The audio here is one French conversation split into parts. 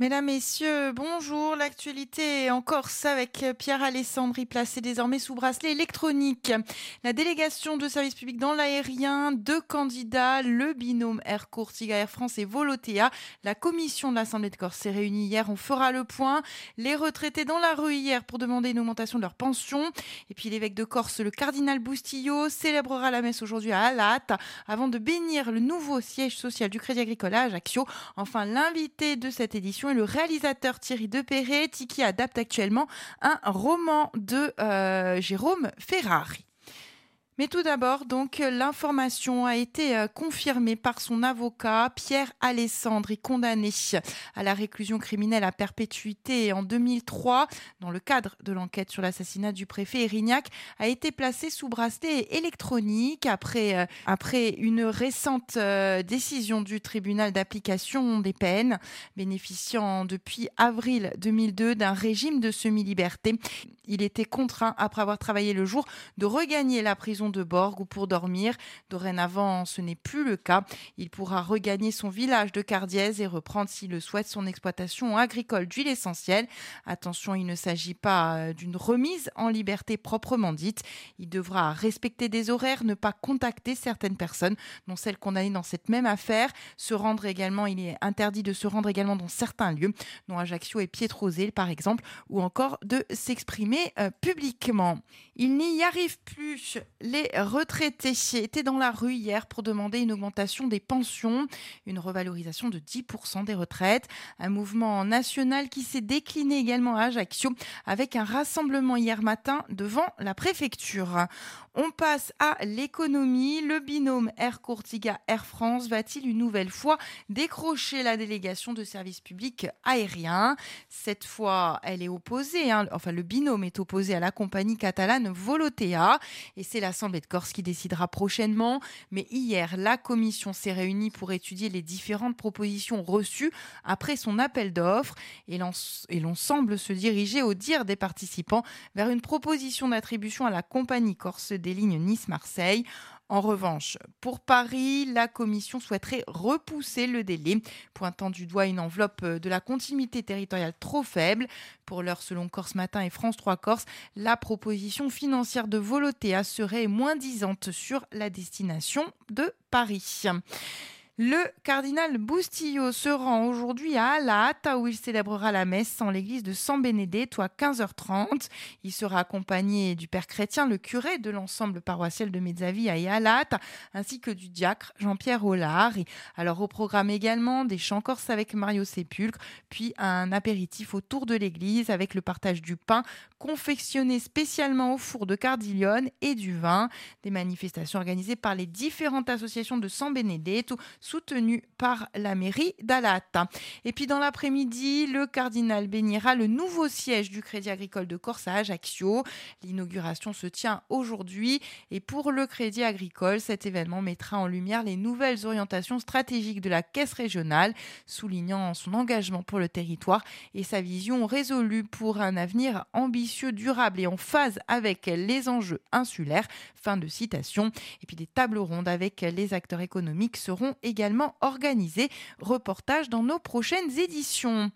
Mesdames, Messieurs, bonjour. L'actualité en Corse avec Pierre Alessandri, placé désormais sous bracelet électronique. La délégation de service public dans l'aérien, deux candidats, le binôme Air Courtiga Air France et Volotea. La commission de l'Assemblée de Corse s'est réunie hier. On fera le point. Les retraités dans la rue hier pour demander une augmentation de leur pension. Et puis l'évêque de Corse, le cardinal Boustillo, célébrera la messe aujourd'hui à Alat avant de bénir le nouveau siège social du Crédit Agricole à Ajaccio. Enfin, l'invité de cette édition et le réalisateur Thierry Depéré qui adapte actuellement un roman de euh, Jérôme Ferrari. Mais tout d'abord, donc, l'information a été euh, confirmée par son avocat, Pierre Alessandri, condamné à la réclusion criminelle à perpétuité en 2003 dans le cadre de l'enquête sur l'assassinat du préfet Erignac, a été placé sous bracelet électronique après, euh, après une récente euh, décision du tribunal d'application des peines, bénéficiant depuis avril 2002 d'un régime de semi-liberté. Il était contraint, après avoir travaillé le jour, de regagner la prison de Borg ou pour dormir. Dorénavant, ce n'est plus le cas. Il pourra regagner son village de Cardiès et reprendre, s'il le souhaite, son exploitation agricole d'huile essentielle. Attention, il ne s'agit pas euh, d'une remise en liberté proprement dite. Il devra respecter des horaires, ne pas contacter certaines personnes, dont celles condamnées dans cette même affaire. Se rendre également, il est interdit de se rendre également dans certains lieux, dont Ajaccio et Pietrosel par exemple, ou encore de s'exprimer euh, publiquement. Il n'y arrive plus retraités étaient dans la rue hier pour demander une augmentation des pensions, une revalorisation de 10% des retraites, un mouvement national qui s'est décliné également à Ajaccio avec un rassemblement hier matin devant la préfecture. On passe à l'économie. Le binôme Air Courtiga Air France va-t-il une nouvelle fois décrocher la délégation de service public aérien Cette fois, elle est opposée, hein. enfin le binôme est opposé à la compagnie catalane Volotea et c'est de Corse qui décidera prochainement. Mais hier, la commission s'est réunie pour étudier les différentes propositions reçues après son appel d'offres et l'on semble se diriger, au dire des participants, vers une proposition d'attribution à la compagnie corse des lignes Nice-Marseille. En revanche, pour Paris, la Commission souhaiterait repousser le délai, pointant du doigt une enveloppe de la continuité territoriale trop faible. Pour l'heure, selon Corse Matin et France 3 Corse, la proposition financière de Volotea serait moins disante sur la destination de Paris. Le cardinal Bustillo se rend aujourd'hui à Alata où il célébrera la messe en l'église de San Benedetto à 15h30. Il sera accompagné du père chrétien, le curé de l'ensemble paroissial de Mezzavia et Alata, ainsi que du diacre Jean-Pierre Hollard. Alors au programme également des chants corses avec Mario Sépulcre, puis un apéritif autour de l'église avec le partage du pain confectionné spécialement au four de Cardiglione et du vin. Des manifestations organisées par les différentes associations de San Benedetto soutenu par la mairie d'Alata. Et puis dans l'après-midi, le cardinal bénira le nouveau siège du Crédit Agricole de Corse à Ajaccio. L'inauguration se tient aujourd'hui et pour le Crédit Agricole, cet événement mettra en lumière les nouvelles orientations stratégiques de la caisse régionale, soulignant son engagement pour le territoire et sa vision résolue pour un avenir ambitieux, durable et en phase avec les enjeux insulaires. Fin de citation. Et puis des tables rondes avec les acteurs économiques seront également également. Reportage dans nos prochaines éditions.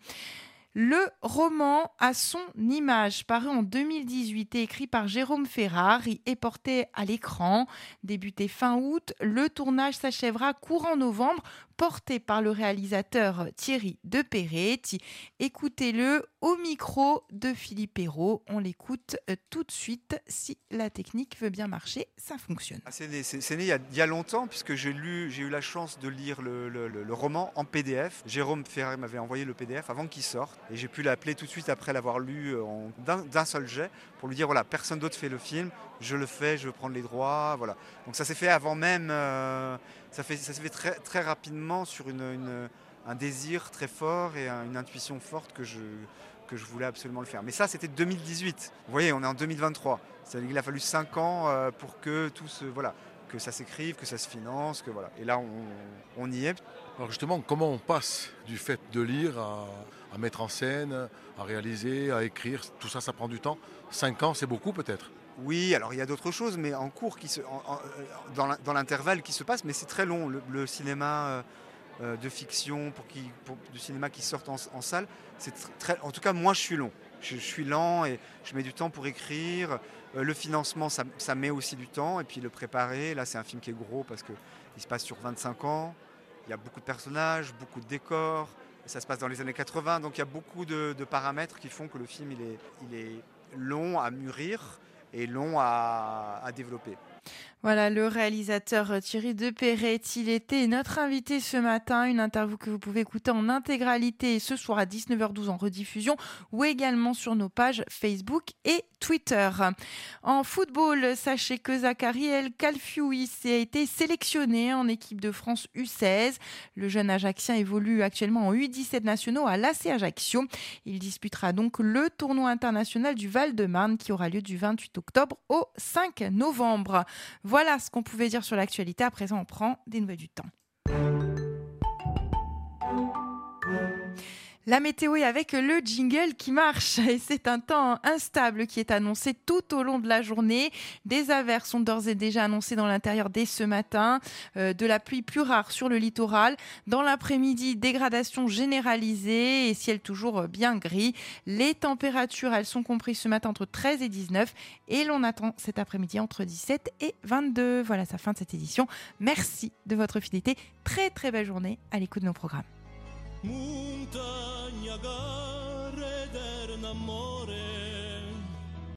Le roman à son image, paru en 2018 et écrit par Jérôme Ferrari, est porté à l'écran. Débuté fin août, le tournage s'achèvera courant novembre porté par le réalisateur Thierry Deperetti. Écoutez-le au micro de Philippe Hérault. On l'écoute euh, tout de suite. Si la technique veut bien marcher, ça fonctionne. Ah, c'est né, il, y a, longtemps, puisque j'ai eu la chance de lire le, roman en PDF. Jérôme Ferrari m'avait envoyé le PDF avant qu'il sorte. Et j'ai pu l'appeler tout de suite après l'avoir lu euh, d'un seul jet pour lui dire voilà, personne d'autre fait le film, je le fais, je veux prendre les droits. Voilà. Donc ça s'est fait avant même. Euh, ça, fait, ça s'est fait très, très rapidement sur une, un désir très fort et une intuition forte que je, que je voulais absolument le faire. Mais ça, c'était 2018. Vous voyez, on est en 2023. Il a fallu 5 ans euh, pour que tout se, voilà, que ça s'écrive, que ça se finance, que voilà. Et là, on, on y est. Alors justement, comment on passe du fait de lire à, à mettre en scène, à réaliser, à écrire? Tout ça, ça prend du temps. 5 ans, c'est beaucoup peut-être? Oui, alors il y a d'autres choses, mais en cours, qui se, dans l'intervalle qui se passe, mais c'est très long. Le, cinéma, euh, de fiction, pour, qui, du cinéma qui sortent en, salle. C'est très, en tout cas, moi, je suis long. Je, suis lent et je mets du temps pour écrire. le financement, ça, met aussi du temps. Et puis le préparer, là, c'est un film qui est gros parce qu'il se passe sur 25 ans. Il y a beaucoup de personnages, beaucoup de décors. Ça se passe dans les années 80, donc il y a beaucoup de, paramètres qui font que le film il est, long à mûrir et long à développer. Voilà, le réalisateur euh, Thierry Depéret, il était notre invité ce matin, une interview que vous pouvez écouter en intégralité ce soir à 19h12 en rediffusion ou également sur nos pages Facebook et Twitter. En football, sachez que Zachary El Kalfioui a été sélectionné en équipe de France U16. Le jeune Ajaxien évolue actuellement en U17 nationaux à l'AC Ajaccio. Il disputera donc le tournoi international du Val-de-Marne qui aura lieu du 28 octobre au 5 novembre. Voilà ce qu'on pouvait dire sur l'actualité. À présent, on prend des nouvelles du temps. La météo est avec le jingle qui marche et c'est un temps instable qui est annoncé tout au long de la journée. Des averses sont d'ores et déjà annoncées dans l'intérieur dès ce matin, euh, de la pluie plus rare sur le littoral. Dans l'après-midi, dégradation généralisée et ciel toujours bien gris. Les températures, elles sont comprises ce matin entre 13 et 19 et l'on attend cet après-midi entre 17 et 22. Voilà, sa fin de cette édition. Merci de votre fidélité. Très très belle journée à l'écoute de nos programmes. montagna gara ed